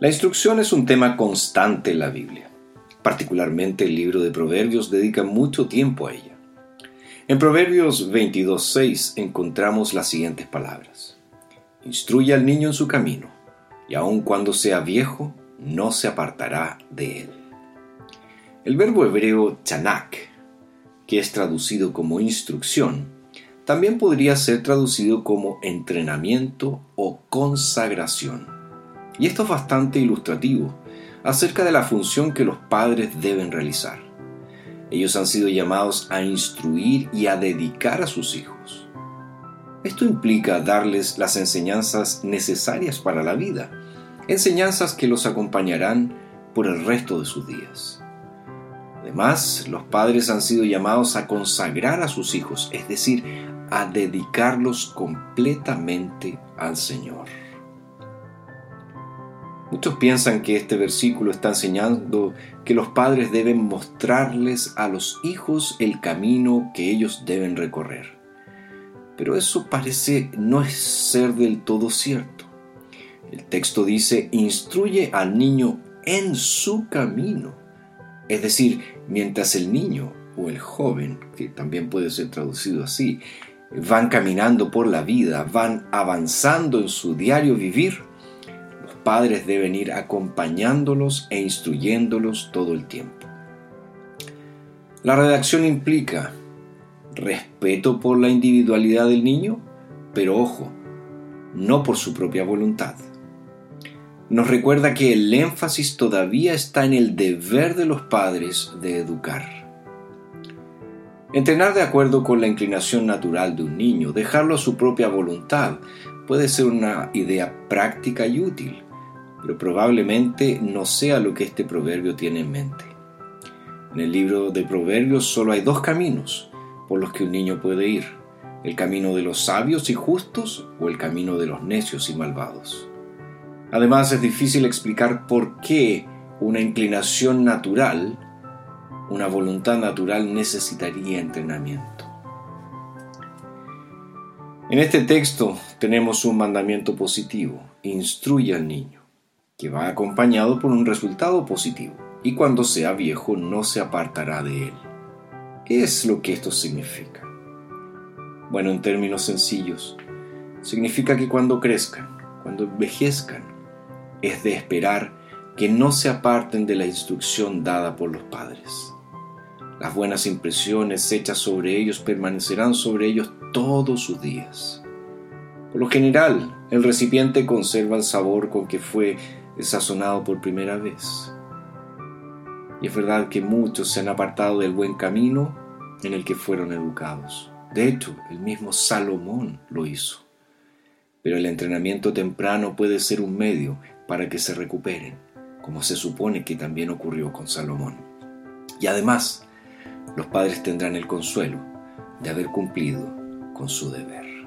La instrucción es un tema constante en la Biblia. Particularmente el libro de Proverbios dedica mucho tiempo a ella. En Proverbios 22.6 encontramos las siguientes palabras. Instruye al niño en su camino, y aun cuando sea viejo, no se apartará de él. El verbo hebreo chanak, que es traducido como instrucción, también podría ser traducido como entrenamiento o consagración. Y esto es bastante ilustrativo acerca de la función que los padres deben realizar. Ellos han sido llamados a instruir y a dedicar a sus hijos. Esto implica darles las enseñanzas necesarias para la vida, enseñanzas que los acompañarán por el resto de sus días. Además, los padres han sido llamados a consagrar a sus hijos, es decir, a dedicarlos completamente al Señor. Muchos piensan que este versículo está enseñando que los padres deben mostrarles a los hijos el camino que ellos deben recorrer. Pero eso parece no ser del todo cierto. El texto dice, instruye al niño en su camino. Es decir, mientras el niño o el joven, que también puede ser traducido así, van caminando por la vida, van avanzando en su diario vivir, padres deben ir acompañándolos e instruyéndolos todo el tiempo. La redacción implica respeto por la individualidad del niño, pero ojo, no por su propia voluntad. Nos recuerda que el énfasis todavía está en el deber de los padres de educar. Entrenar de acuerdo con la inclinación natural de un niño, dejarlo a su propia voluntad, puede ser una idea práctica y útil, pero probablemente no sea lo que este proverbio tiene en mente. En el libro de Proverbios solo hay dos caminos por los que un niño puede ir, el camino de los sabios y justos o el camino de los necios y malvados. Además es difícil explicar por qué una inclinación natural, una voluntad natural necesitaría entrenamiento. En este texto tenemos un mandamiento positivo, instruye al niño que va acompañado por un resultado positivo, y cuando sea viejo no se apartará de él. ¿Qué es lo que esto significa? Bueno, en términos sencillos, significa que cuando crezcan, cuando envejezcan, es de esperar que no se aparten de la instrucción dada por los padres. Las buenas impresiones hechas sobre ellos permanecerán sobre ellos todos sus días. Por lo general, el recipiente conserva el sabor con que fue es sazonado por primera vez. Y es verdad que muchos se han apartado del buen camino en el que fueron educados. De hecho, el mismo Salomón lo hizo. Pero el entrenamiento temprano puede ser un medio para que se recuperen, como se supone que también ocurrió con Salomón. Y además, los padres tendrán el consuelo de haber cumplido con su deber.